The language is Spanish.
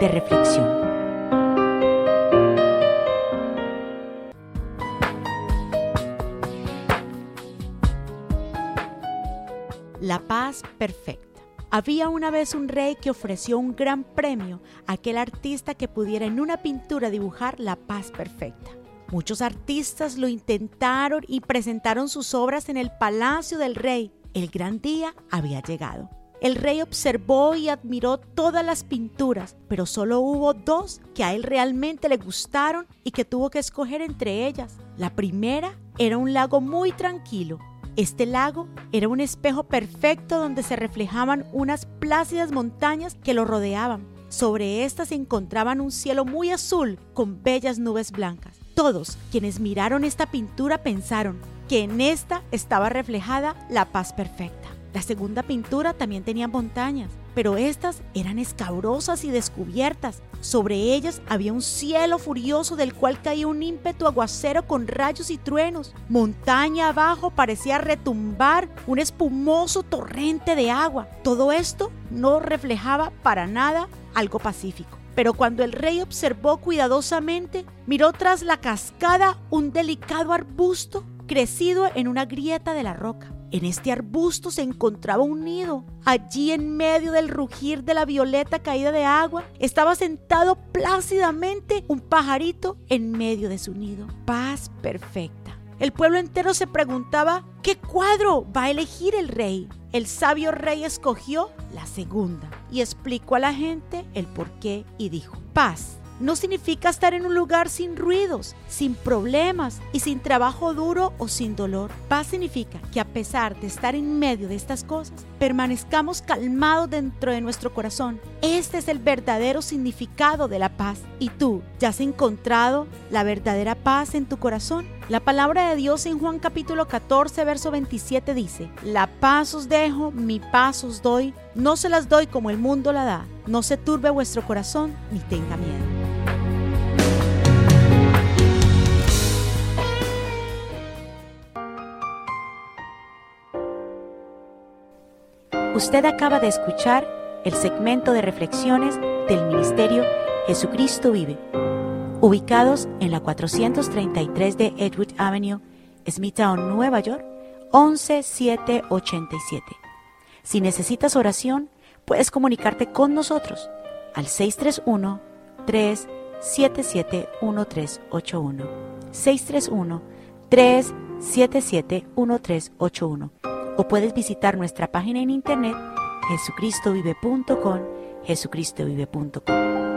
de reflexión. La paz perfecta. Había una vez un rey que ofreció un gran premio a aquel artista que pudiera en una pintura dibujar la paz perfecta. Muchos artistas lo intentaron y presentaron sus obras en el palacio del rey. El gran día había llegado. El rey observó y admiró todas las pinturas, pero solo hubo dos que a él realmente le gustaron y que tuvo que escoger entre ellas. La primera era un lago muy tranquilo. Este lago era un espejo perfecto donde se reflejaban unas plácidas montañas que lo rodeaban. Sobre estas se encontraban un cielo muy azul con bellas nubes blancas. Todos quienes miraron esta pintura pensaron que en esta estaba reflejada la paz perfecta. La segunda pintura también tenía montañas, pero estas eran escabrosas y descubiertas. Sobre ellas había un cielo furioso del cual caía un ímpetu aguacero con rayos y truenos. Montaña abajo parecía retumbar un espumoso torrente de agua. Todo esto no reflejaba para nada algo pacífico. Pero cuando el rey observó cuidadosamente, miró tras la cascada un delicado arbusto crecido en una grieta de la roca. En este arbusto se encontraba un nido. Allí en medio del rugir de la violeta caída de agua estaba sentado plácidamente un pajarito en medio de su nido. Paz perfecta. El pueblo entero se preguntaba, ¿qué cuadro va a elegir el rey? El sabio rey escogió la segunda y explicó a la gente el por qué y dijo, paz no significa estar en un lugar sin ruidos, sin problemas y sin trabajo duro o sin dolor. Paz significa que a pesar de estar en medio de estas cosas, permanezcamos calmados dentro de nuestro corazón. Este es el verdadero significado de la paz. ¿Y tú ya has encontrado la verdadera paz en tu corazón? La palabra de Dios en Juan capítulo 14, verso 27 dice, La paz os dejo, mi paz os doy, no se las doy como el mundo la da, no se turbe vuestro corazón ni tenga miedo. Usted acaba de escuchar el segmento de reflexiones del Ministerio Jesucristo Vive, ubicados en la 433 de Edward Avenue, Smithtown, Nueva York, 11787. Si necesitas oración, puedes comunicarte con nosotros al 631-377-1381. 631-377-1381 o puedes visitar nuestra página en internet jesucristovive.com, jesucristovive.com.